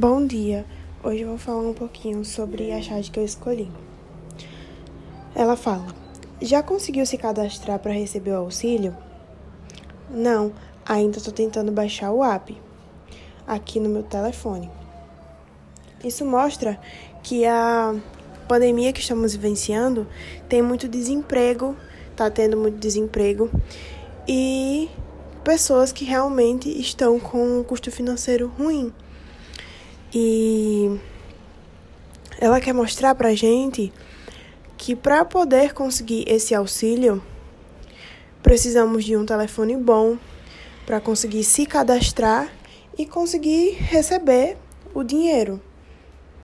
Bom dia! Hoje eu vou falar um pouquinho sobre a charge que eu escolhi. Ela fala: Já conseguiu se cadastrar para receber o auxílio? Não, ainda estou tentando baixar o app aqui no meu telefone. Isso mostra que a pandemia que estamos vivenciando tem muito desemprego, está tendo muito desemprego e pessoas que realmente estão com um custo financeiro ruim. E ela quer mostrar pra gente que para poder conseguir esse auxílio, precisamos de um telefone bom para conseguir se cadastrar e conseguir receber o dinheiro.